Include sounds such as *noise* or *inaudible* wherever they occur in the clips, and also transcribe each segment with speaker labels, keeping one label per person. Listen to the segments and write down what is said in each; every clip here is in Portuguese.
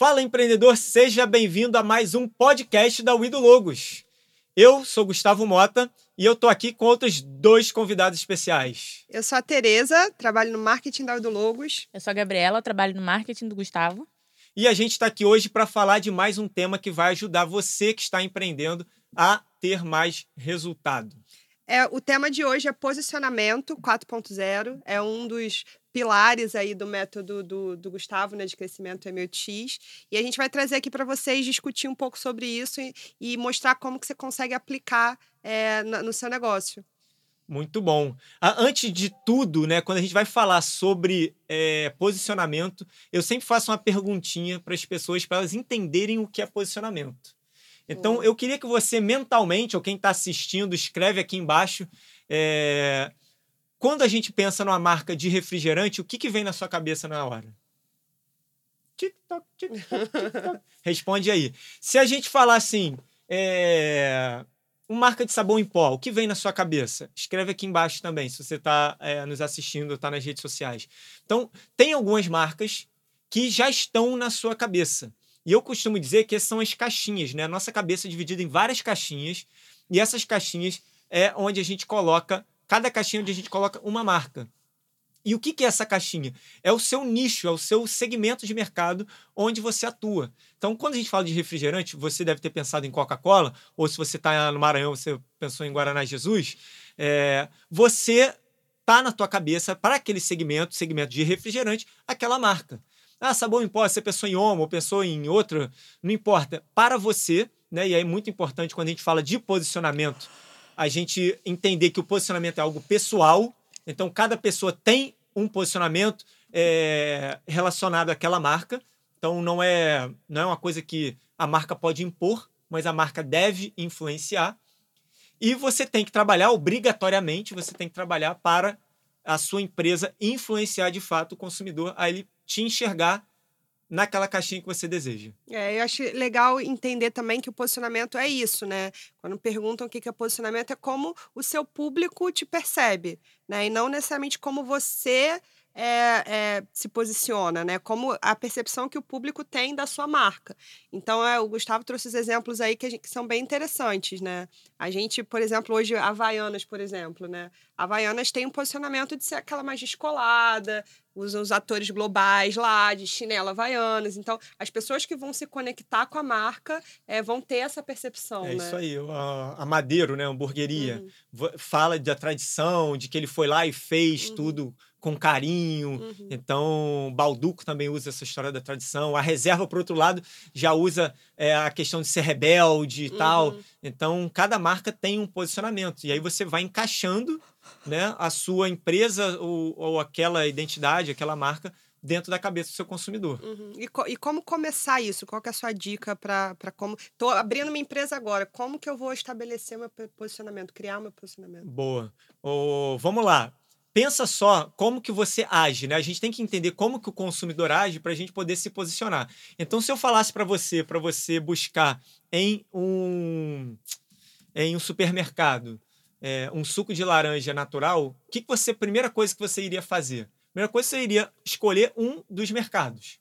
Speaker 1: Fala empreendedor, seja bem-vindo a mais um podcast da Wido Logos. Eu sou Gustavo Mota e eu tô aqui com outros dois convidados especiais.
Speaker 2: Eu sou a Tereza, trabalho no marketing da Wido Logos.
Speaker 3: Eu sou a Gabriela, trabalho no marketing do Gustavo.
Speaker 1: E a gente está aqui hoje para falar de mais um tema que vai ajudar você que está empreendendo a ter mais resultado.
Speaker 2: É, o tema de hoje é posicionamento 4.0. É um dos pilares aí do método do, do Gustavo, né, de crescimento MOX. E a gente vai trazer aqui para vocês discutir um pouco sobre isso e, e, mostrar como que você consegue aplicar é, no, no seu negócio.
Speaker 1: Muito bom. Antes de tudo, né, quando a gente vai falar sobre é, posicionamento, eu sempre faço uma perguntinha para as pessoas para elas entenderem o que é posicionamento. Então, eu queria que você mentalmente, ou quem está assistindo, escreve aqui embaixo. É... Quando a gente pensa numa marca de refrigerante, o que, que vem na sua cabeça na hora? TikTok, TikTok. *laughs* Responde aí. Se a gente falar assim, é... uma marca de sabão em pó, o que vem na sua cabeça? Escreve aqui embaixo também, se você está é, nos assistindo, está nas redes sociais. Então, tem algumas marcas que já estão na sua cabeça. E eu costumo dizer que essas são as caixinhas, né? A nossa cabeça é dividida em várias caixinhas, e essas caixinhas é onde a gente coloca, cada caixinha onde a gente coloca uma marca. E o que, é essa caixinha? É o seu nicho, é o seu segmento de mercado onde você atua. Então, quando a gente fala de refrigerante, você deve ter pensado em Coca-Cola, ou se você está no Maranhão, você pensou em Guaraná Jesus, é, você tá na tua cabeça para aquele segmento, segmento de refrigerante, aquela marca. Ah, sabão em pó, você pensou em homo ou pensou em outro, não importa. Para você, né? E é muito importante quando a gente fala de posicionamento, a gente entender que o posicionamento é algo pessoal. Então, cada pessoa tem um posicionamento é, relacionado àquela marca. Então, não é, não é uma coisa que a marca pode impor, mas a marca deve influenciar. E você tem que trabalhar obrigatoriamente, você tem que trabalhar para a sua empresa influenciar de fato o consumidor a ele te enxergar naquela caixinha que você deseja.
Speaker 2: É, eu acho legal entender também que o posicionamento é isso, né? Quando perguntam o que é posicionamento, é como o seu público te percebe, né? E não necessariamente como você é, é, se posiciona, né? Como a percepção que o público tem da sua marca. Então, é, o Gustavo trouxe os exemplos aí que, gente, que, são bem interessantes, né? A gente, por exemplo, hoje, Havaianas, por exemplo, né? Havaianas tem um posicionamento de ser aquela mais descolada, usam os atores globais lá, de chinela Havaianas. Então, as pessoas que vão se conectar com a marca é, vão ter essa percepção,
Speaker 1: É
Speaker 2: né?
Speaker 1: isso aí. A, a Madeiro, né? A hamburgueria, uhum. fala da tradição, de que ele foi lá e fez uhum. tudo com carinho. Uhum. Então, Balduco também usa essa história da tradição. A reserva, por outro lado, já usa é, a questão de ser rebelde e uhum. tal. Então, cada marca tem um posicionamento. E aí você vai encaixando né, a sua empresa ou, ou aquela identidade, aquela marca dentro da cabeça do seu consumidor.
Speaker 2: Uhum. E, co e, como começar isso? Qual é a sua dica para como... Estou abrindo uma empresa agora. Como que eu vou estabelecer meu posicionamento, criar meu posicionamento?
Speaker 1: Boa. Oh, vamos lá pensa só como que você age, né? A gente tem que entender como que o consumidor age para a gente poder se posicionar. Então, se eu falasse para você, para você buscar em um em um supermercado é, um suco de laranja natural, o que, que você primeira coisa que você iria fazer? Primeira coisa você iria escolher um dos mercados.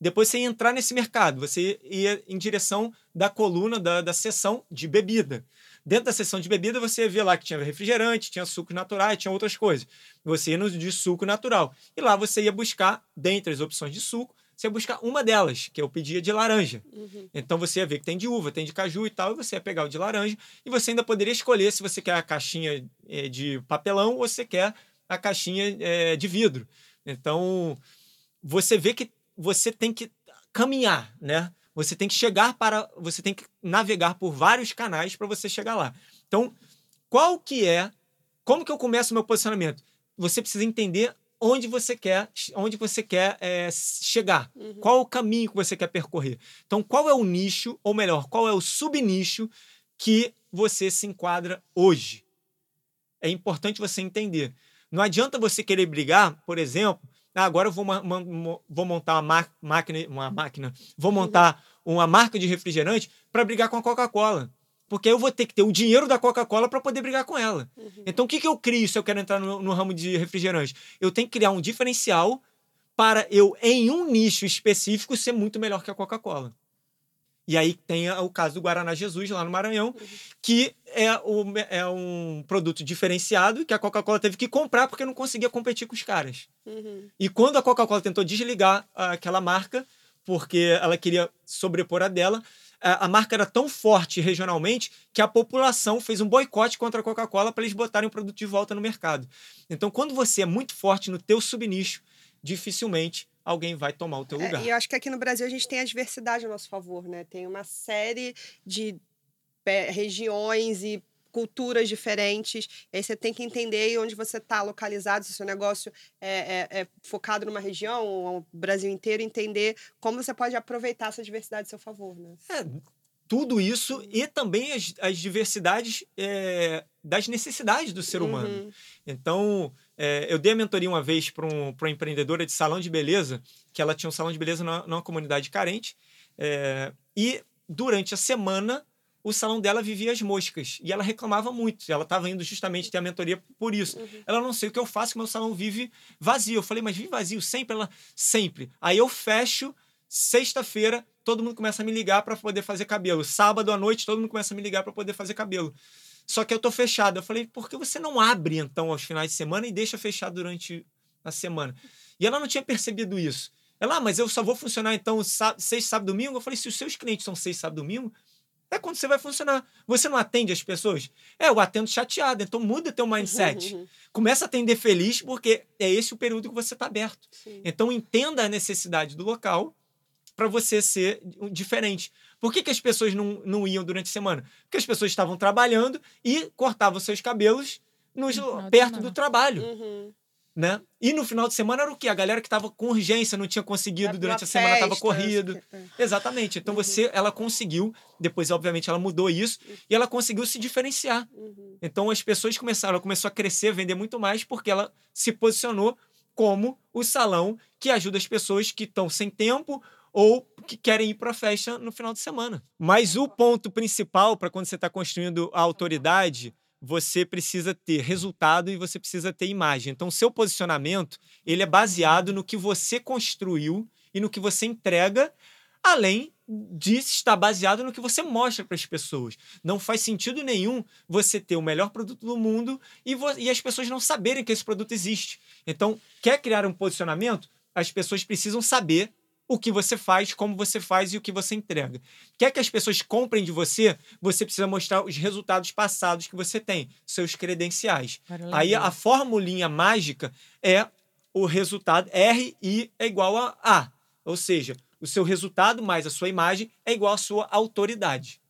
Speaker 1: Depois você ia entrar nesse mercado, você ia em direção da coluna da, da seção de bebida. Dentro da seção de bebida, você vê lá que tinha refrigerante, tinha suco natural, tinha outras coisas. Você ia no de suco natural. E lá você ia buscar, dentre as opções de suco, você ia buscar uma delas, que eu pedia de laranja. Uhum. Então você ia ver que tem de uva, tem de caju e tal, e você ia pegar o de laranja. E você ainda poderia escolher se você quer a caixinha eh, de papelão ou se quer a caixinha é, de vidro. Então você vê que você tem que caminhar, né? Você tem que chegar para. Você tem que navegar por vários canais para você chegar lá. Então, qual que é. Como que eu começo o meu posicionamento? Você precisa entender onde você quer, onde você quer é, chegar. Uhum. Qual o caminho que você quer percorrer. Então, qual é o nicho, ou melhor, qual é o subnicho que você se enquadra hoje? É importante você entender. Não adianta você querer brigar, por exemplo, ah, agora eu vou, vou montar uma máquina, uma máquina, vou montar uma marca de refrigerante para brigar com a Coca-Cola. Porque eu vou ter que ter o dinheiro da Coca-Cola para poder brigar com ela. Uhum. Então, o que, que eu crio se eu quero entrar no, no ramo de refrigerante? Eu tenho que criar um diferencial para eu, em um nicho específico, ser muito melhor que a Coca-Cola. E aí tem o caso do Guaraná Jesus, lá no Maranhão, que é, o, é um produto diferenciado que a Coca-Cola teve que comprar porque não conseguia competir com os caras.
Speaker 2: Uhum.
Speaker 1: E quando a Coca-Cola tentou desligar aquela marca, porque ela queria sobrepor a dela, a, marca era tão forte regionalmente que a população fez um boicote contra a Coca-Cola para eles botarem o produto de volta no mercado. Então, quando você é muito forte no teu subnicho, dificilmente alguém vai tomar o teu lugar.
Speaker 2: É, e eu acho que aqui no Brasil a gente tem a diversidade a nosso favor, né? Tem uma série de regiões e culturas diferentes. E aí você tem que entender onde você está localizado, se o seu negócio é, é, é, focado numa região ou o Brasil inteiro, entender como você pode aproveitar essa diversidade a seu favor, né?
Speaker 1: É, tudo isso e também as, as diversidades é, das necessidades do ser humano.
Speaker 2: Uhum.
Speaker 1: Então, é, eu dei a mentoria uma vez para um, uma empreendedora de salão de beleza, que ela tinha um salão de beleza numa, numa comunidade carente, é, e durante a semana o salão dela vivia as moscas. E ela reclamava muito. Ela estava indo justamente ter a mentoria por isso.
Speaker 2: Uhum.
Speaker 1: Ela não sei o que eu faço, que meu salão vive vazio. Eu falei, mas vive vazio sempre? Ela, sempre. Aí eu fecho, sexta-feira, todo mundo começa a me ligar para poder fazer cabelo. Sábado à noite, todo mundo começa a me ligar para poder fazer cabelo. Só que eu tô fechado. Eu falei, por que você não abre então aos finais de semana e deixa fechado durante a semana? E ela não tinha percebido isso. Ela, ah, mas eu só vou funcionar então seis, sábado, domingo. Eu falei, se os seus clientes são seis, sábado, domingo, é quando você vai funcionar. Você não atende as pessoas? É, eu atendo chateado. Então muda teu mindset.
Speaker 2: Uhum.
Speaker 1: Começa a atender feliz, porque é esse o período que você está aberto.
Speaker 2: Sim.
Speaker 1: Então entenda a necessidade do local para você ser diferente. Por que, que as pessoas não, não iam durante a semana? Porque as pessoas estavam trabalhando e cortavam seus cabelos nos,
Speaker 3: No
Speaker 1: perto do trabalho.
Speaker 2: Uhum.
Speaker 1: Né? E no final de semana era o quê? A galera que estava com urgência, não tinha conseguido
Speaker 2: pra
Speaker 1: durante a semana, estava corrido.
Speaker 2: é.
Speaker 1: Exatamente. Então você, ela conseguiu, depois obviamente ela mudou isso e ela conseguiu se diferenciar.
Speaker 2: Uhum.
Speaker 1: Então as pessoas começaram, ela começou a crescer, vender muito mais porque ela se posicionou como o salão que ajuda as pessoas que estão sem tempo ou que querem ir para a festa no final de semana. Mas o ponto principal para quando você está construindo a autoridade, você precisa ter resultado e você precisa ter imagem. Então, seu posicionamento ele é baseado no que você construiu e no que você entrega, além de estar baseado no que você mostra para as pessoas. Não faz sentido nenhum você ter o melhor produto do mundo e, e as pessoas não saberem que esse produto existe. Então, quer criar um posicionamento? As pessoas precisam saber o que você faz, como você faz e o que você entrega. Quer que as pessoas comprem de você, você precisa mostrar os resultados passados que você tem, seus credenciais. Aí a formulinha mágica é o resultado RI é igual a A. Ou seja, o seu resultado mais a sua imagem é igual à sua autoridade.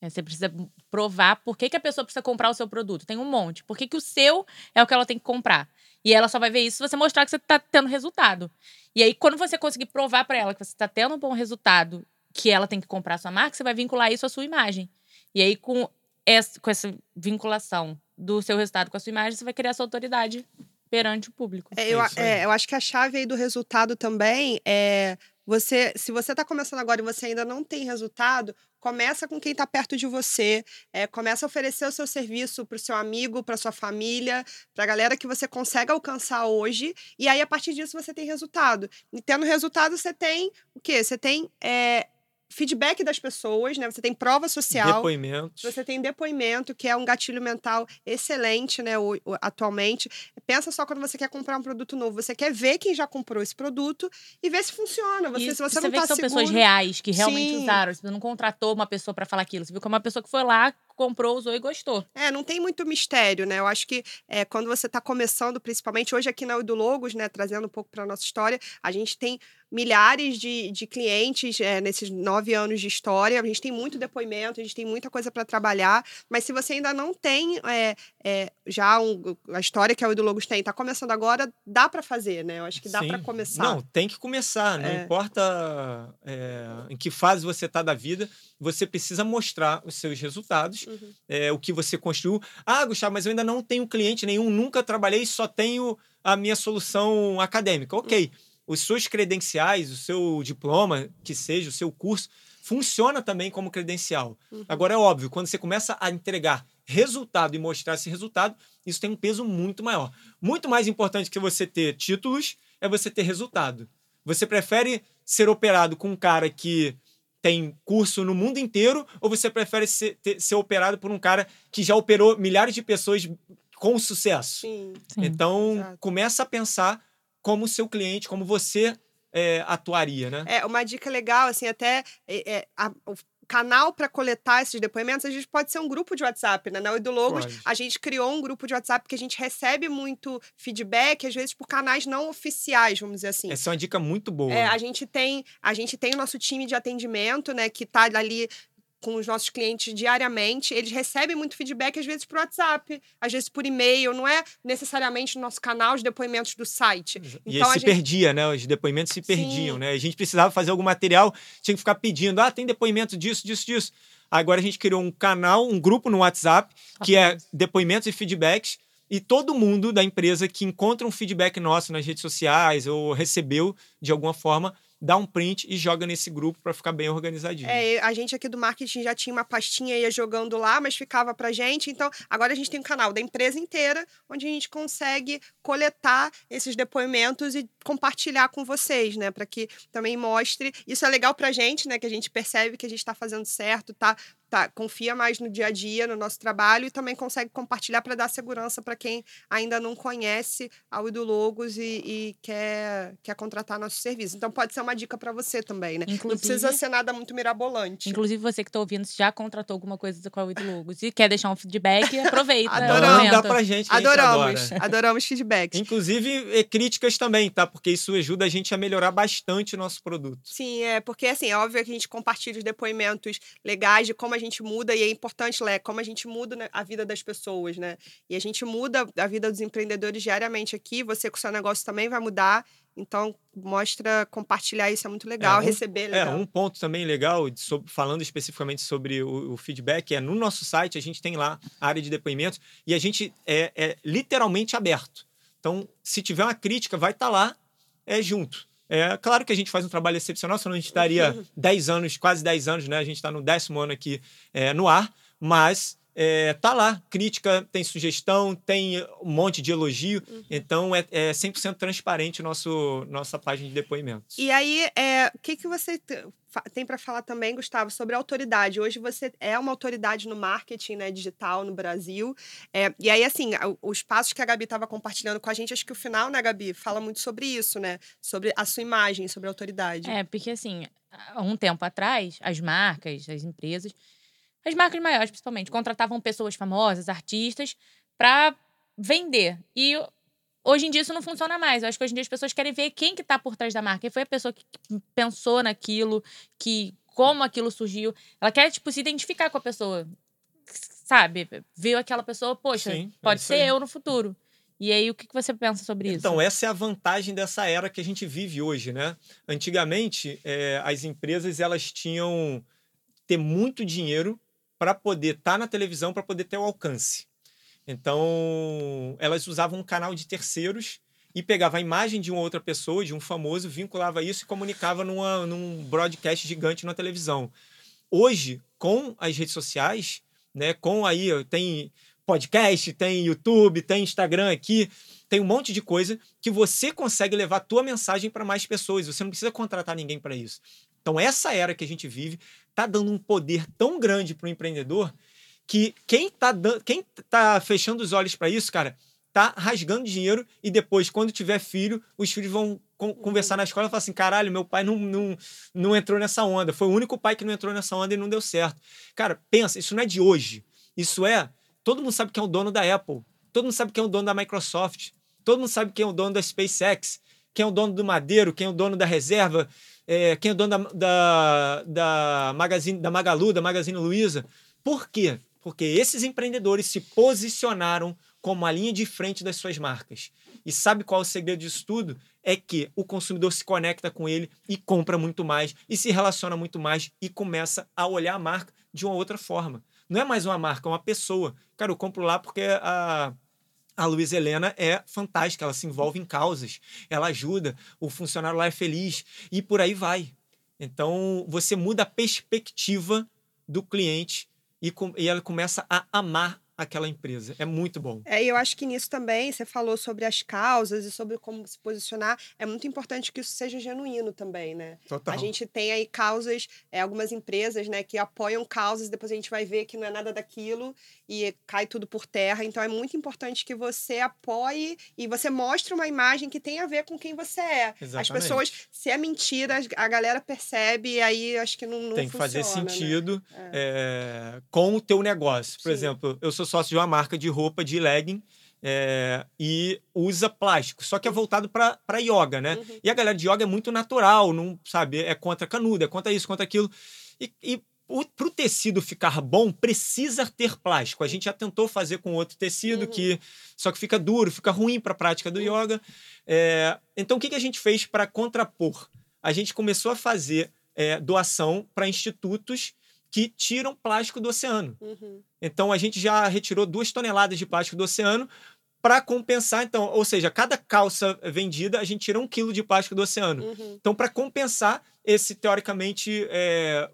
Speaker 3: É, você precisa provar por que, que a pessoa precisa comprar o seu produto. Tem um monte. Por que, que o seu é o que ela tem que comprar? E ela só vai ver isso se você mostrar que você está tendo resultado. E aí, quando você conseguir provar para ela que você está tendo um bom resultado, que ela tem que comprar a sua marca, você vai vincular isso à sua imagem. E aí, com essa, com essa vinculação do seu resultado com a sua imagem, você vai criar sua autoridade perante o público.
Speaker 2: É, eu,
Speaker 1: É aí.
Speaker 2: é, eu acho que a chave aí do resultado também é você, se você está começando agora e você ainda não tem resultado, começa com quem está perto de você, é, começa a oferecer o seu serviço para o seu amigo, para sua família, para a galera que você consegue alcançar hoje, e aí a partir disso você tem resultado. E tendo resultado, você tem o quê? Você tem é, feedback das pessoas, né? Você tem prova social.
Speaker 1: Depoimentos.
Speaker 2: Você tem depoimento, que é um gatilho mental excelente, né, o- o- atualmente. Pensa só quando você quer comprar um produto novo. Você quer ver quem já comprou esse produto e ver se funciona. Você,
Speaker 3: E
Speaker 2: se você, não
Speaker 3: vê
Speaker 2: tá
Speaker 3: que são
Speaker 2: seguro...
Speaker 3: pessoas reais, que realmente
Speaker 2: Sim.
Speaker 3: usaram. Você não contratou uma pessoa para falar aquilo. Você viu que é uma pessoa que foi lá, comprou, usou e gostou.
Speaker 2: É, não tem muito mistério, né? Eu acho que é, quando você está começando, principalmente hoje aqui na Udo Logos, né, trazendo um pouco para nossa história, a gente tem milhares de, de clientes é, nesses nove anos de história. A gente tem muito depoimento, a gente tem muita coisa para trabalhar. Mas se você ainda não tem é, é, já um- a história que a Udo Logos tem, está começando agora, dá para fazer, né? Eu acho que dá para começar.
Speaker 1: Não, tem que começar. Não
Speaker 2: É.
Speaker 1: importa é, em que fase você está da vida, você precisa mostrar os seus resultados,
Speaker 2: Uhum.
Speaker 1: é, o que você construiu. Ah, Gustavo, mas eu ainda não tenho cliente nenhum, nunca trabalhei, só tenho a minha solução acadêmica. Ok, os seus credenciais, o seu diploma, que seja, o seu curso, funciona também como credencial.
Speaker 2: Uhum.
Speaker 1: Agora, é óbvio, quando você começa a entregar resultado e mostrar esse resultado, isso tem um peso muito maior. Muito mais importante que você ter títulos é você ter resultado. Você prefere ser operado com um cara que tem curso no mundo inteiro ou você prefere ser, ter, ser operado por um cara que já operou milhares de pessoas com sucesso?
Speaker 2: Sim.
Speaker 3: Sim.
Speaker 1: Então,
Speaker 2: Exato.
Speaker 1: começa a pensar como seu cliente, como você é, atuaria, né?
Speaker 2: É, uma dica legal, assim, até é, é, a- o canal para coletar esses depoimentos, a gente pode ser um grupo de WhatsApp, né? Na Idologos,
Speaker 1: Pode.
Speaker 2: a gente criou um grupo de WhatsApp que a gente recebe muito feedback, às vezes por canais não oficiais, vamos dizer assim.
Speaker 1: Essa é uma dica muito boa.
Speaker 2: É, a gente tem a gente tem o nosso time de atendimento, né, que tá ali com os nossos clientes diariamente, eles recebem muito feedback, às vezes por WhatsApp, às vezes por e-mail, não é necessariamente no nosso canal de depoimentos do site.
Speaker 1: E
Speaker 2: Então,
Speaker 1: se
Speaker 2: gente-
Speaker 1: perdia, né? Os depoimentos se perdiam,
Speaker 2: Sim.
Speaker 1: né? A gente precisava fazer algum material, tinha que ficar pedindo, ah, tem depoimento disso, disso, disso. Agora a gente criou um canal, um grupo no WhatsApp, que é depoimentos e feedbacks, e todo mundo da empresa que encontra um feedback nosso nas redes sociais ou recebeu de alguma forma, dá um print e joga nesse grupo para ficar bem organizadinho.
Speaker 2: É, a gente aqui do marketing já tinha uma pastinha ia jogando lá, mas ficava pra gente. Então, agora a gente tem um canal da empresa inteira, onde a gente consegue coletar esses depoimentos e compartilhar com vocês, né? Para que também mostre. Isso é legal pra gente, né? Que a gente percebe que a gente tá fazendo certo, tá, tá confia mais no dia a dia, no nosso trabalho, e também consegue compartilhar para dar segurança para quem ainda não conhece a Udo Logos e, e quer, quer contratar nosso serviço. Então, pode ser uma dica para você também, né? Não
Speaker 3: Inclusive-
Speaker 2: precisa ser nada muito mirabolante.
Speaker 3: Inclusive, você que tá ouvindo, já contratou alguma coisa com a Oito Logos e quer deixar um feedback, *laughs* aproveita. o
Speaker 2: Adoramos.
Speaker 3: momento.
Speaker 1: Manda pra gente, que a gente
Speaker 2: Adoramos,
Speaker 1: adora.
Speaker 2: adoramos feedbacks.
Speaker 1: Inclusive, e críticas também, tá? Porque isso ajuda a gente a melhorar bastante o nosso produto.
Speaker 2: Sim, é porque assim, é óbvio que a gente compartilha os depoimentos legais de como a gente muda, e é importante, Lé, como a gente muda né, a vida das pessoas, né? E a gente muda a vida dos empreendedores diariamente aqui, você com o seu negócio também vai mudar. Então, mostra, compartilhar isso é muito legal,
Speaker 1: um-
Speaker 2: receber é
Speaker 1: É,
Speaker 2: legal.
Speaker 1: um ponto também legal, de sob- falando especificamente sobre o, o feedback, é no nosso site a gente tem lá a área de depoimentos e a gente é, é literalmente aberto. Então, se tiver uma crítica, vai estar lá é, junto. É claro que a gente faz um trabalho excepcional, senão a gente estaria *laughs* 10 anos, quase 10 anos, né? A gente está no décimo ano aqui é, no ar, mas é, tá lá. Crítica, tem sugestão, tem um monte de elogio.
Speaker 2: Uhum.
Speaker 1: Então, é, é 100% transparente nosso, nossa página de depoimentos.
Speaker 2: E aí, é, o que, que você tem para falar também, Gustavo, sobre autoridade? Hoje você é uma autoridade no marketing né, digital no Brasil. É, e aí, assim, os passos que a Gabi estava compartilhando com a gente, acho que o final, né, Gabi, fala muito sobre isso, né? Sobre a sua imagem, sobre a autoridade.
Speaker 3: É, porque assim, há um tempo atrás, as marcas, as empresas, as marcas maiores principalmente, contratavam pessoas famosas, artistas, para vender. E hoje em dia isso não funciona mais. Eu acho que hoje em dia as pessoas querem ver quem que tá por trás da marca. Quem foi a pessoa que pensou naquilo, que como aquilo surgiu. Ela quer, tipo, se identificar com a pessoa. Sabe? Viu aquela pessoa, poxa,
Speaker 1: Sim, é
Speaker 3: pode
Speaker 1: isso
Speaker 3: ser
Speaker 1: aí.
Speaker 3: eu no futuro. E aí, o que você pensa sobre isso?
Speaker 1: Então, essa é a vantagem dessa era que a gente vive hoje, né? Antigamente, eh, as empresas elas tinham ter muito dinheiro para poder estar na televisão, para poder ter o alcance. Então, elas usavam um canal de terceiros e pegava a imagem de uma outra pessoa, de um famoso, vinculava isso e comunicava numa, num broadcast gigante na televisão. Hoje, com as redes sociais, né, com aí tem podcast, tem YouTube, tem Instagram aqui, tem um monte de coisa que você consegue levar a tua mensagem para mais pessoas. Você não precisa contratar ninguém para isso. Então, essa era que a gente vive tá dando um poder tão grande para o empreendedor que quem tá, dan- quem tá fechando os olhos para isso, cara, tá rasgando dinheiro e depois, quando tiver filho, os filhos vão con- conversar na escola e falar assim: caralho, meu pai não, não, não entrou nessa onda. Foi o único pai que não entrou nessa onda e não deu certo. Cara, pensa, isso não é de hoje. Isso é. Todo mundo sabe quem é o dono da Apple. Todo mundo sabe quem é o dono da Microsoft. Todo mundo sabe quem é o dono da SpaceX. Quem é o dono do Madeiro, quem é o dono da reserva, é, quem é dono da, da, da, Magazine, da Magalu, da Magazine Luiza. Por quê? Porque esses empreendedores se posicionaram como a linha de frente das suas marcas. E sabe qual é o segredo disso tudo? É que o consumidor se conecta com ele e compra muito mais, e se relaciona muito mais, e começa a olhar a marca de uma outra forma. Não é mais uma marca, é uma pessoa. Cara, eu compro lá porque a, a Luiz Helena é fantástica, ela se envolve em causas, ela ajuda, o funcionário lá é feliz, e por aí vai. Então, você muda a perspectiva do cliente e, com- e ela começa a amar aquela empresa. É muito bom.
Speaker 2: É, e eu acho que nisso também, você falou sobre as causas e sobre como se posicionar. É muito importante que isso seja genuíno também, né?
Speaker 1: Total.
Speaker 2: A gente tem aí causas, é, algumas empresas, né, que apoiam causas, depois a gente vai ver que não é nada daquilo e cai tudo por terra. Então é muito importante que você apoie e você mostre uma imagem que tem a ver com quem você é.
Speaker 1: Exatamente.
Speaker 2: As pessoas, se é mentira, a galera percebe e aí acho que não, não
Speaker 1: Tem que fazer
Speaker 2: funciona, né?
Speaker 1: sentido é, com o teu negócio. Por
Speaker 2: Sim.
Speaker 1: exemplo, eu sou sócio de uma marca de roupa de legging é, e usa plástico, só que é voltado para yoga, né?
Speaker 2: Uhum.
Speaker 1: E a galera de yoga é muito natural, não sabe? É contra canudo, é contra isso, contra aquilo. E, e para o tecido ficar bom, precisa ter plástico. A gente já tentou fazer com outro tecido,
Speaker 2: Uhum.
Speaker 1: que só que fica duro, fica ruim para a prática do yoga. É, então, o que, que a gente fez para contrapor? A gente começou a fazer é, doação para institutos que tiram plástico do oceano.
Speaker 2: Uhum.
Speaker 1: Então, a gente já retirou duas toneladas de plástico do oceano para compensar. Então, ou seja, cada calça vendida, a gente tira um quilo de plástico do oceano.
Speaker 2: Uhum.
Speaker 1: Então, para compensar esse, teoricamente, é,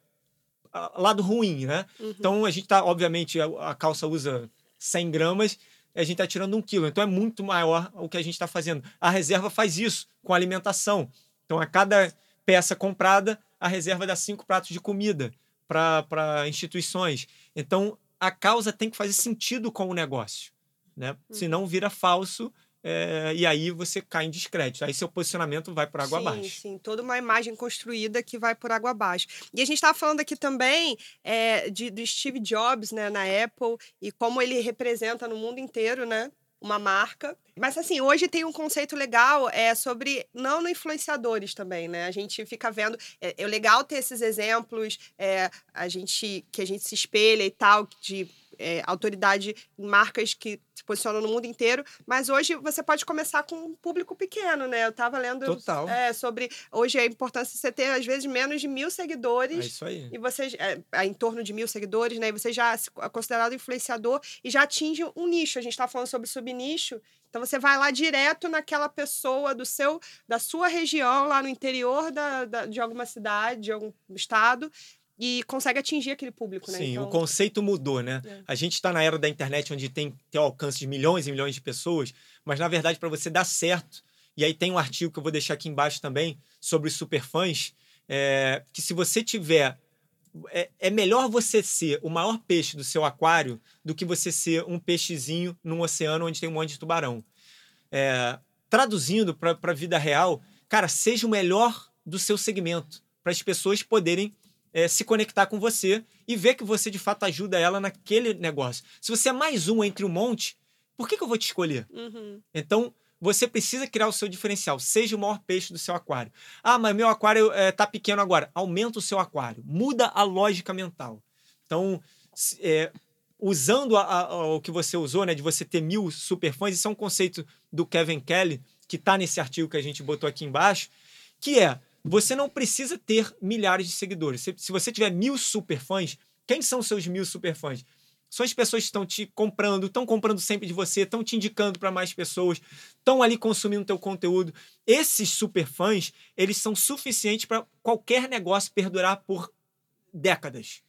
Speaker 1: lado ruim, né?
Speaker 2: Uhum.
Speaker 1: Então, a gente tá, obviamente, a, a calça usa 100 gramas, a gente está tirando um quilo. Então, é muito maior o que a gente está fazendo. A reserva faz isso com alimentação. Então, a cada peça comprada, a reserva dá cinco pratos de comida para instituições. Então, a causa tem que fazer sentido com o negócio, né? Senão vira falso é, e aí você cai em descrédito. Aí seu posicionamento vai por água
Speaker 2: sim,
Speaker 1: abaixo.
Speaker 2: Sim, toda uma imagem construída que vai por água abaixo. E a gente estava falando aqui também é, de, do Steve Jobs né, na Apple e como ele representa no mundo inteiro, né? Uma marca. Mas assim, hoje tem um conceito legal é, sobre não influenciadores também, né? A gente fica vendo. É, é legal ter esses exemplos, é, a gente, que a gente se espelha e tal, de é, autoridade em marcas que se posicionam no mundo inteiro, mas hoje você pode começar com um público pequeno, né? Eu estava lendo é, sobre hoje a importância de você ter, às vezes, menos de mil
Speaker 1: É
Speaker 2: seguidores.
Speaker 1: isso aí.
Speaker 2: E você, é, é, em torno de mil seguidores, né? E você já é considerado influenciador e já atinge um nicho. A gente está falando sobre subnicho. Então você vai lá direto naquela pessoa do seu, da sua região, lá no interior da, da- de alguma cidade, de algum estado, e consegue atingir aquele público, né?
Speaker 1: Sim,
Speaker 2: então,
Speaker 1: o conceito mudou, né?
Speaker 2: É.
Speaker 1: A gente está na era da internet onde tem, tem alcance de milhões e milhões de pessoas, mas na verdade, para você dar certo, e aí tem um artigo que eu vou deixar aqui embaixo também sobre os superfãs, é, que se você tiver. É, é melhor você ser o maior peixe do seu aquário do que você ser um peixezinho num oceano onde tem um monte de tubarão. É, traduzindo para a vida real, cara, seja o melhor do seu segmento, para as pessoas poderem é, se conectar com você e ver que você de fato ajuda ela naquele negócio. Se você é mais um entre um monte, por que, que eu vou te escolher?
Speaker 2: Uhum,
Speaker 1: Então, você precisa criar o seu diferencial. Seja o maior peixe do seu aquário. Ah, mas meu aquário está pequeno agora. Aumenta o seu aquário. Muda a lógica mental. Então, é, usando a- a- a- o que você usou, né, de você ter mil superfãs, isso é um conceito do Kevin Kelly, que está nesse artigo que a gente botou aqui embaixo, que é, você não precisa ter milhares de seguidores. Se, se você tiver mil superfãs, quem são seus mil superfãs? São as pessoas que estão te comprando, estão comprando sempre de você, estão te indicando para mais pessoas, estão ali consumindo teu conteúdo. Esses superfãs, eles são suficientes para qualquer negócio perdurar por décadas.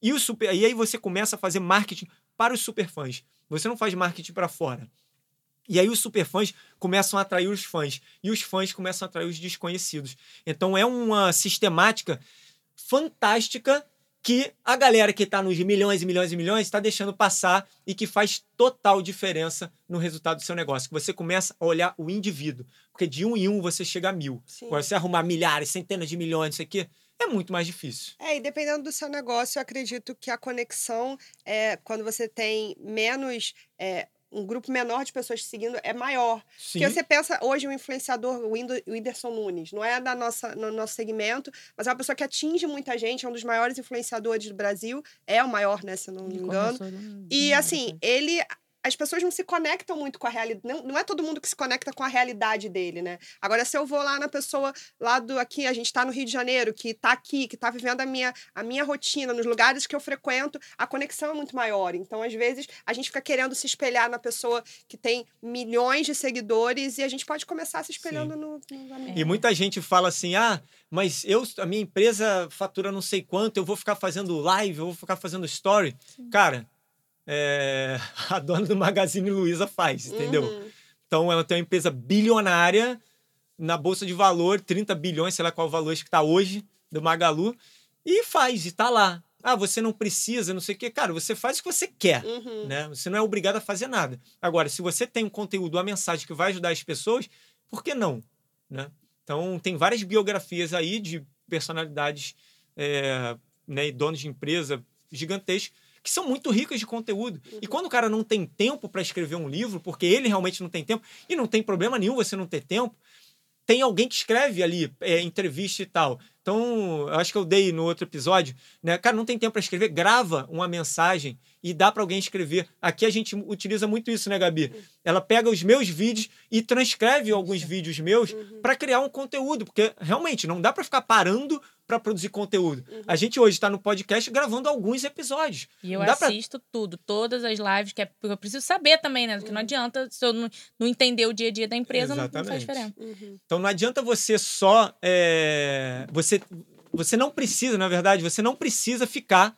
Speaker 1: E, o super, e aí você começa a fazer marketing para os superfãs. Você não faz marketing para fora. E aí os superfãs começam a atrair os fãs. E os fãs começam a atrair os desconhecidos. Então é uma sistemática fantástica que a galera que está nos milhões e milhões e milhões está deixando passar e que faz total diferença no resultado do seu negócio. Que você começa a olhar o indivíduo. Porque de um em um você chega a mil.
Speaker 2: sim.
Speaker 1: Agora, você arrumar milhares, centenas de milhões, isso aqui, é muito mais difícil.
Speaker 2: É, e dependendo do seu negócio, eu acredito que a conexão, é, quando você tem menos, é, um grupo menor de pessoas seguindo, é maior.
Speaker 1: Sim.
Speaker 2: Porque você pensa, hoje, o influenciador, o Whindersson Nunes, não é da nossa, no nosso segmento, mas é uma pessoa que atinge muita gente, é um dos maiores influenciadores do Brasil, é o maior, né, se eu não me engano. E assim, ele. As pessoas não se conectam muito com a realidade. Não, não é todo mundo que se conecta com a realidade dele, né? Agora, se eu vou lá na pessoa lá do aqui, a gente tá no Rio de Janeiro, que tá aqui, que tá vivendo a minha, a minha rotina, nos lugares que eu frequento, a conexão é muito maior. Então, às vezes, a gente fica querendo se espelhar na pessoa que tem milhões de seguidores e a gente pode começar se espelhando no, no amigo.
Speaker 1: E muita gente fala assim: ah, mas eu, a minha empresa fatura não sei quanto, eu vou ficar fazendo live, eu vou ficar fazendo story. Cara, é, *laughs* a dona do Magazine Luiza faz, entendeu?
Speaker 2: Uhum.
Speaker 1: Então ela tem uma empresa bilionária na bolsa de valor, 30 bilhões, sei lá qual o valor que está hoje do Magalu, e faz, e tá lá. Ah, você não precisa, não sei o quê. Cara, você faz o que você quer,
Speaker 2: Uhum.
Speaker 1: né? Você não é obrigado a fazer nada. Agora, se você tem um conteúdo, uma mensagem que vai ajudar as pessoas, por que não? Né? Então, tem várias biografias aí de personalidades é, né, e donos de empresa gigantescos que são muito ricas de conteúdo. E quando o cara não tem tempo para escrever um livro, porque ele realmente não tem tempo, e não tem problema nenhum você não ter tempo, tem alguém que escreve ali é, entrevista e tal. Então, eu acho que eu dei no outro episódio, né? Cara, não tem tempo para escrever, grava uma mensagem e dá para alguém escrever. Aqui a gente utiliza muito isso, né, Gabi? Ela pega os meus vídeos e transcreve alguns vídeos meus para criar um conteúdo, porque realmente não dá para ficar parando para produzir conteúdo. A gente hoje está no podcast gravando alguns episódios.
Speaker 3: E eu
Speaker 1: dá pra-
Speaker 3: assisto tudo, todas as lives, que é, porque eu preciso saber também, né? Porque não adianta, se eu não, não entender o dia a dia da empresa, não, não faz diferença.
Speaker 2: Uhum.
Speaker 1: Então não adianta você só. é, você, você não precisa, na verdade, você não precisa ficar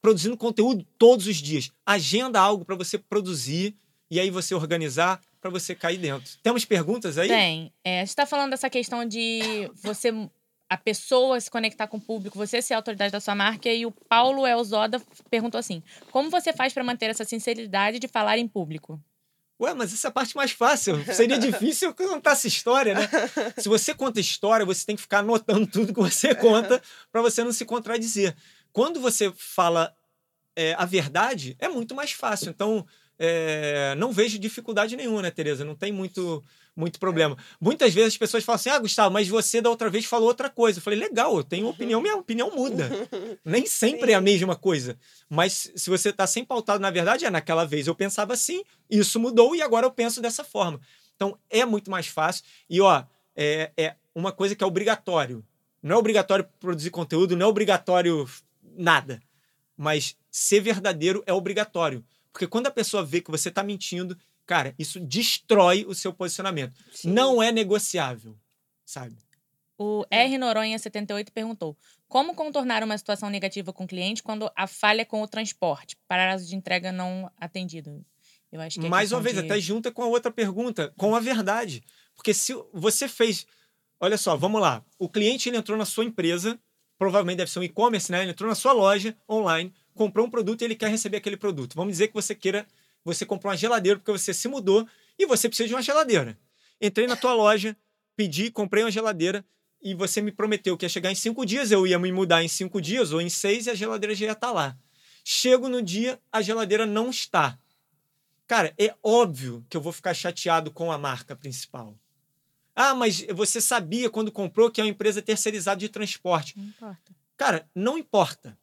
Speaker 1: produzindo conteúdo todos os dias. Agenda algo para você produzir e aí você organizar para você cair dentro. Temos perguntas aí?
Speaker 3: Tem. É, a gente tá falando dessa questão de você, a pessoa se conectar com o público, você ser a autoridade da sua marca. E o Paulo Elzoda perguntou assim: como você faz para manter essa sinceridade de falar em público?
Speaker 1: Ué, mas essa é a parte mais fácil. Seria *laughs* difícil eu contar essa história, né? Se você conta história, você tem que ficar anotando tudo que você conta para você não se contradizer. Quando você fala é, a verdade, é muito mais fácil. Então, é, não vejo dificuldade nenhuma, né, Tereza? Não tem muito, muito problema. Muitas vezes as pessoas falam assim: ah, Gustavo, mas você da outra vez falou outra coisa. Eu falei: legal, eu tenho opinião, minha opinião muda. *laughs* Nem sempre é a mesma coisa. Mas se você está sem pautado na verdade, é naquela vez eu pensava assim, isso mudou e agora eu penso dessa forma. Então é muito mais fácil. E ó, é, é uma coisa que é obrigatório. Não é obrigatório produzir conteúdo, não é obrigatório nada. Mas ser verdadeiro é obrigatório. Porque quando a pessoa vê que você está mentindo, cara, isso destrói o seu posicionamento.
Speaker 2: Sim.
Speaker 1: Não é negociável, sabe?
Speaker 3: O R Noronha 78 perguntou: como contornar uma situação negativa com o cliente quando a falha é com o transporte? Prazo de entrega não atendido. Eu acho que é
Speaker 1: Mais uma vez,
Speaker 3: de-
Speaker 1: até junta com a outra pergunta, com a verdade. Porque se você fez. Olha só, vamos lá. O cliente ele entrou na sua empresa, provavelmente deve ser um e-commerce, né? Ele entrou na sua loja online, comprou um produto e ele quer receber aquele produto. Vamos dizer que você queira. Você comprou uma geladeira porque você se mudou e você precisa de uma geladeira. Entrei na tua loja, pedi, comprei uma geladeira e você me prometeu que ia chegar em cinco dias, eu ia me mudar em cinco dias ou em seis e a geladeira já ia estar lá. Chego no dia, a geladeira não está. Cara, é óbvio que eu vou ficar chateado com a marca principal. Ah, mas você sabia quando comprou que é uma empresa terceirizada de transporte.
Speaker 3: Não importa.
Speaker 1: Cara, não importa.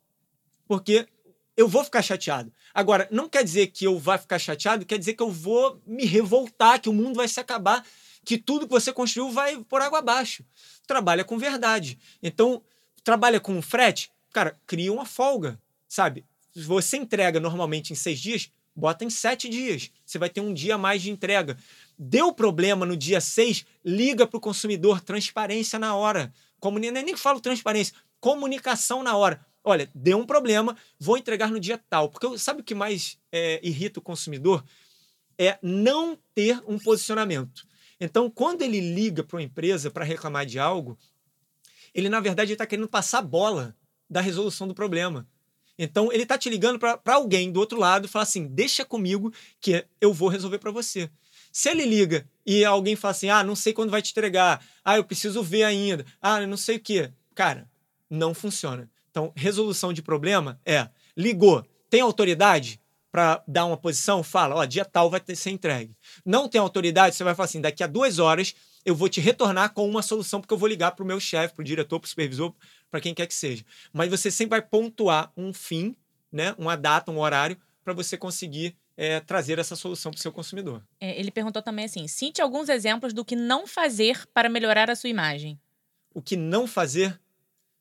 Speaker 1: Porque eu vou ficar chateado. Agora, não quer dizer que eu vá ficar chateado, quer dizer que eu vou me revoltar, que o mundo vai se acabar, que tudo que você construiu vai por água abaixo. Trabalha com verdade. Então, trabalha com frete, cara, cria uma folga, sabe? Você entrega normalmente em seis dias, bota em sete dias. Você vai ter um dia a mais de entrega. Deu problema no dia seis, liga para o consumidor, transparência na hora. Comuni... Nem nem falo transparência, comunicação na hora. Olha, deu um problema, vou entregar no dia tal. Porque sabe o que mais é, irrita o consumidor? É não ter um posicionamento. Então, quando ele liga para uma empresa para reclamar de algo, ele, na verdade, está querendo passar bola da resolução do problema. Então, ele está te ligando para alguém do outro lado e fala assim: deixa comigo que eu vou resolver para você. Se ele liga e alguém fala assim: ah, não sei quando vai te entregar, ah, eu preciso ver ainda, ah, não sei o quê. Cara, não funciona. Então, resolução de problema é: ligou, tem autoridade para dar uma posição? Fala, ó, dia tal vai ter ser entregue. Não tem autoridade, você vai falar assim: daqui a duas horas eu vou te retornar com uma solução, porque eu vou ligar para o meu chefe, para o diretor, para o supervisor, para quem quer que seja. Mas você sempre vai pontuar um fim, né, uma data, um horário, para você conseguir é, trazer essa solução para o seu consumidor.
Speaker 3: É, ele perguntou também assim: cite alguns exemplos do que não fazer para melhorar a sua imagem.
Speaker 1: O que não fazer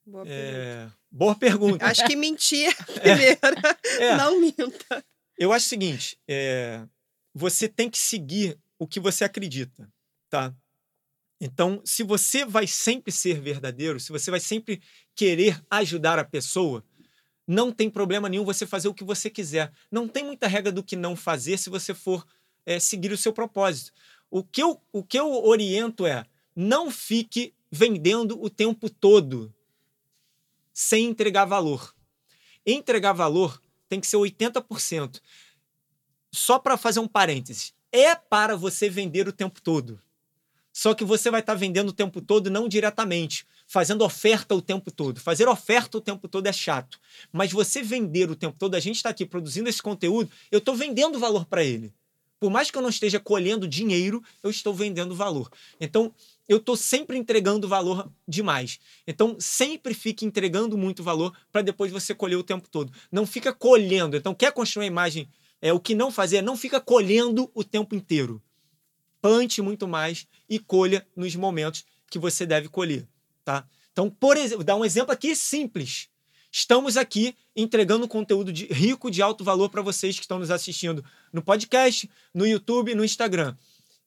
Speaker 2: Boa pergunta.
Speaker 1: é... Boa pergunta.
Speaker 2: Acho que mentir *laughs* primeiro.
Speaker 1: É.
Speaker 2: Não minta.
Speaker 1: Eu acho o seguinte: é, você tem que seguir o que você acredita, tá? Então, se você vai sempre ser verdadeiro, se você vai sempre querer ajudar a pessoa, não tem problema nenhum você fazer o que você quiser. Não tem muita regra do que não fazer se você for é, seguir o seu propósito. O que, eu, o que eu oriento é não fique vendendo o tempo todo sem entregar valor. Entregar valor tem que ser 80%. Só para fazer um parêntese, é para você vender o tempo todo. Só que você vai estar tá vendendo o tempo todo não diretamente, fazendo oferta o tempo todo. Fazer oferta o tempo todo é chato. Mas você vender o tempo todo, a gente está aqui produzindo esse conteúdo, eu estou vendendo valor para ele. Por mais que eu não esteja colhendo dinheiro, eu estou vendendo valor. Então, eu estou sempre entregando valor demais. Então, sempre fique entregando muito valor para depois você colher o tempo todo. Não fica colhendo. Então, quer construir uma imagem? É, o que não fazer, não fica colhendo o tempo inteiro. Plante muito mais e colha nos momentos que você deve colher. Tá? Então, por exemplo, dar um exemplo aqui simples. Estamos aqui entregando conteúdo de, rico de alto valor para vocês que estão nos assistindo no podcast, no YouTube, no Instagram.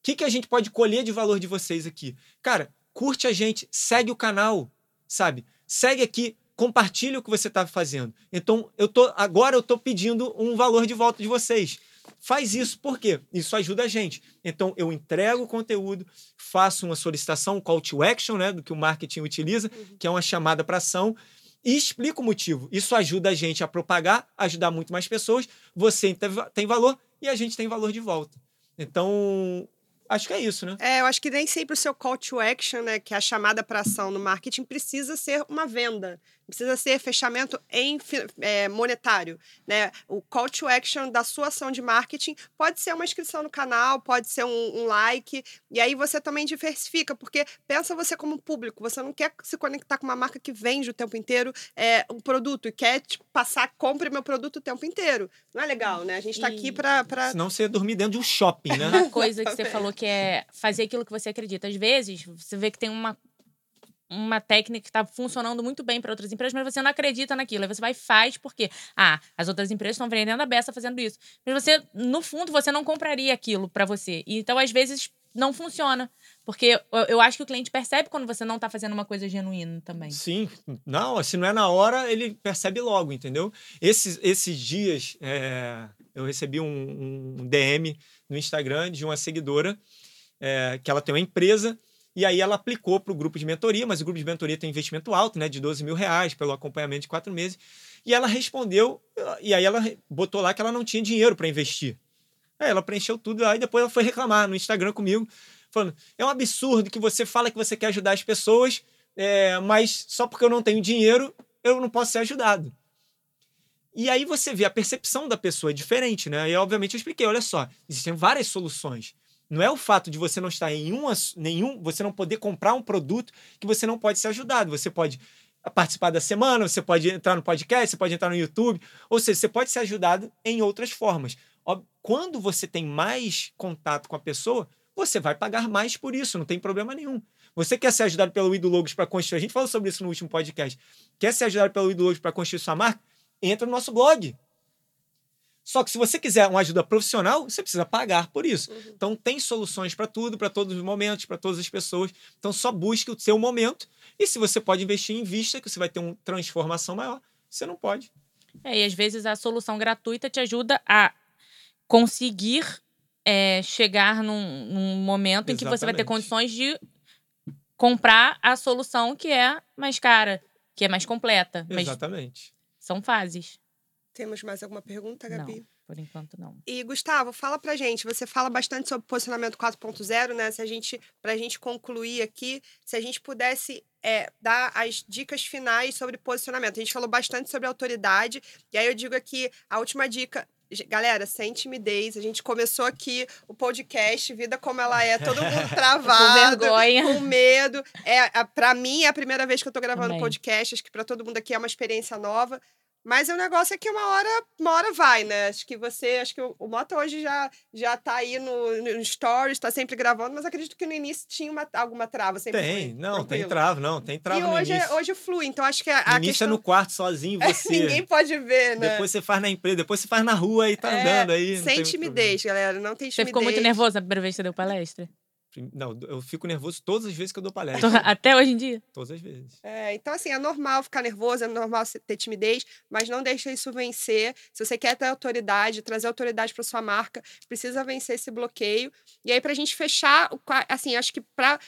Speaker 1: O que, que a gente pode colher de valor de vocês aqui? Cara, curte a gente, segue o canal, sabe? Segue aqui, compartilha o que você está fazendo. Então, eu tô agora eu estou pedindo um valor de volta de vocês. Faz isso, por quê? Isso ajuda a gente. Então, eu entrego o conteúdo, faço uma solicitação, um call to action, né, do que o marketing utiliza, uhum. que é uma chamada para ação, e explica o motivo. Isso ajuda a gente a propagar, ajudar muito mais pessoas. Você tem valor e a gente tem valor de volta. Então, acho que é isso, né?
Speaker 2: É, eu acho que nem sempre o seu call to action, né, que é a chamada para ação no marketing, precisa ser uma venda precisa ser fechamento em é, monetário, né? O call to action da sua ação de marketing pode ser uma inscrição no canal, pode ser um, um like, e aí você também diversifica, porque pensa você como público, você não quer se conectar com uma marca que vende o tempo inteiro é, um produto e quer te passar, compre meu produto o tempo inteiro. Não é legal, né? A gente está aqui para... Pra...
Speaker 1: Senão você dormir dentro de um shopping, né?
Speaker 3: Uma coisa que você falou que é fazer aquilo que você acredita. Às vezes, você vê que tem uma uma técnica que está funcionando muito bem para outras empresas, mas você não acredita naquilo. Aí você vai e faz porque, ah, as outras empresas estão vendendo a beça fazendo isso. Mas você, no fundo, você não compraria aquilo para você. Então, às vezes, não funciona. Porque eu, eu acho que o cliente percebe quando você não está fazendo uma coisa genuína também.
Speaker 1: Sim. Não, se não é na hora, ele percebe logo, entendeu? Esses, esses dias, é, eu recebi um, um, DM no Instagram de uma seguidora é, que ela tem uma empresa e aí ela aplicou para o grupo de mentoria, mas o grupo de mentoria tem investimento alto, né? De 12 mil reais pelo acompanhamento de quatro meses. E ela respondeu, e aí ela botou lá que ela não tinha dinheiro para investir. Aí ela preencheu tudo, aí depois ela foi reclamar no Instagram comigo, falando: é um absurdo que você fala que você quer ajudar as pessoas, é, mas só porque eu não tenho dinheiro, eu não posso ser ajudado. E aí você vê a percepção da pessoa é diferente, né? E obviamente eu expliquei: olha só, existem várias soluções. Não é o fato de você não estar em uma, nenhum, você não poder comprar um produto que você não pode ser ajudado. Você pode participar da semana, você pode entrar no podcast, você pode entrar no YouTube, ou seja, você pode ser ajudado em outras formas. Quando você tem mais contato com a pessoa, você vai pagar mais por isso, não tem problema nenhum. Você quer ser ajudado pelo Ido Logos para construir, a gente falou sobre isso no último podcast. Quer ser ajudado pelo Ido Logos para construir sua marca? Entra no nosso blog. Só que se você quiser uma ajuda profissional, você precisa pagar por isso. Uhum. Então tem soluções para tudo, para todos os momentos, para todas as pessoas. Então só busque o seu momento. E se você pode investir em vista, que você vai ter uma transformação maior, você não pode.
Speaker 3: É, e às vezes a solução gratuita te ajuda a conseguir é, chegar num, num momento Exatamente. em que você vai ter condições de comprar a solução que é mais cara, que é mais completa.
Speaker 1: Exatamente.
Speaker 3: São fases.
Speaker 2: Temos mais alguma pergunta, Gabi?
Speaker 3: Não, por enquanto não.
Speaker 2: E Gustavo, fala pra gente, você fala bastante sobre posicionamento 4.0, né? Se a gente, pra gente concluir aqui, se a gente pudesse é, dar as dicas finais sobre posicionamento. A gente falou bastante sobre autoridade, e aí eu digo aqui, a última dica, Galera, sem timidez. A gente começou aqui o podcast, vida como ela é, todo mundo *laughs* travado,
Speaker 3: com vergonha,
Speaker 2: com medo. É, para mim é a primeira vez que eu tô gravando Também. podcast, acho que para todo mundo aqui é uma experiência nova. Mas o negócio é que uma hora, uma hora vai, né? Acho que você, acho que o, o Mota hoje já, já tá aí no, no Stories, tá sempre gravando, mas acredito que no início tinha uma, alguma trava. Sempre
Speaker 1: tem, foi, não, tranquilo. tem trava, não, tem trava.
Speaker 2: E hoje,
Speaker 1: início.
Speaker 2: hoje flui, então acho que a,
Speaker 1: a início
Speaker 2: questão...
Speaker 1: é no quarto sozinho, *laughs* você.
Speaker 2: Ninguém pode ver, né?
Speaker 1: Depois você faz na empresa, depois você faz na rua e tá é, andando aí.
Speaker 2: Sem timidez, galera, não tem timidez.
Speaker 3: Você ficou muito nervosa a primeira vez que você deu palestra?
Speaker 1: Não, eu fico nervoso todas as vezes que eu dou palestra.
Speaker 3: Até hoje em dia.
Speaker 1: Todas as vezes.
Speaker 2: É, então, assim, é normal ficar nervoso, é normal ter timidez, mas não deixa isso vencer. Se você quer ter autoridade, trazer autoridade para sua marca, precisa vencer esse bloqueio. E aí, para a gente fechar, assim, acho que para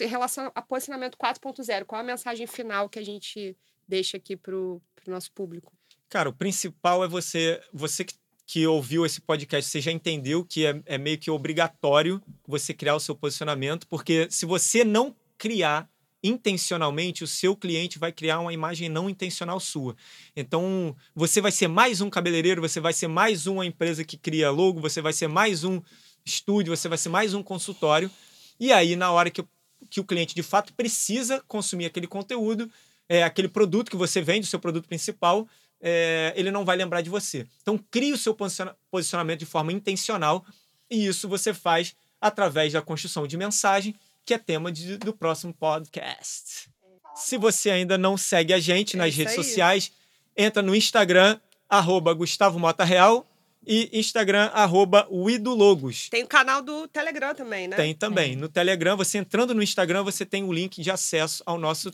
Speaker 2: em relação a posicionamento 4.0, qual a mensagem final que a gente deixa aqui para o nosso público?
Speaker 1: Cara, o principal é você, você que, que ouviu esse podcast, você já entendeu que é, é meio que obrigatório você criar o seu posicionamento, porque se você não criar intencionalmente, o seu cliente vai criar uma imagem não intencional sua. Então, você vai ser mais um cabeleireiro, você vai ser mais uma empresa que cria logo, você vai ser mais um estúdio, você vai ser mais um consultório. E aí, na hora que, que o cliente de fato precisa consumir aquele conteúdo, é, aquele produto que você vende, o seu produto principal, é, ele não vai lembrar de você. Então, crie o seu posiciona- posicionamento de forma intencional e isso você faz através da construção de mensagem, que é tema de- do próximo podcast. Se você ainda não segue a gente
Speaker 2: É
Speaker 1: nas
Speaker 2: isso
Speaker 1: redes
Speaker 2: aí.
Speaker 1: sociais, entra no Instagram, arroba Gustavo Mota Real e Instagram, arroba Widologos.
Speaker 2: Tem o canal do Telegram também, né?
Speaker 1: Tem também. No Telegram, você entrando no Instagram, você tem o link de acesso ao nosso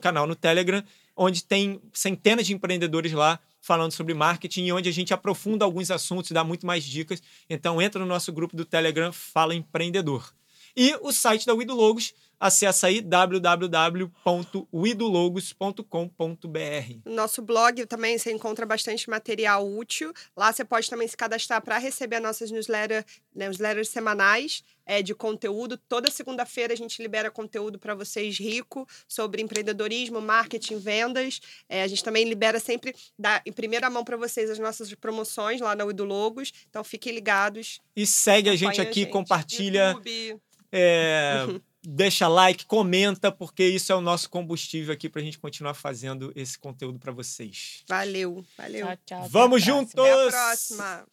Speaker 1: canal no Telegram, onde tem centenas de empreendedores lá falando sobre marketing e onde a gente aprofunda alguns assuntos dá muito mais dicas. Então entra no nosso grupo do Telegram Fala Empreendedor. E o site da Widologos, acessa aí www.widologos.com.br.
Speaker 2: No nosso blog também você encontra bastante material útil. Lá você pode também se cadastrar para receber as nossas newsletter, newsletters semanais é, de conteúdo. Toda segunda-feira a gente libera conteúdo para vocês rico sobre empreendedorismo, marketing, vendas. É, a gente também libera sempre dá em primeira mão para vocês as nossas promoções lá na Udo Logos. Então fiquem ligados.
Speaker 1: E segue a gente aqui, compartilha.
Speaker 2: YouTube.
Speaker 1: É, *laughs* deixa like, comenta, porque isso é o nosso combustível aqui para a gente continuar fazendo esse conteúdo para vocês.
Speaker 2: Valeu, valeu.
Speaker 3: Tchau, tchau. a
Speaker 1: Vamos juntos!
Speaker 2: Até a próxima.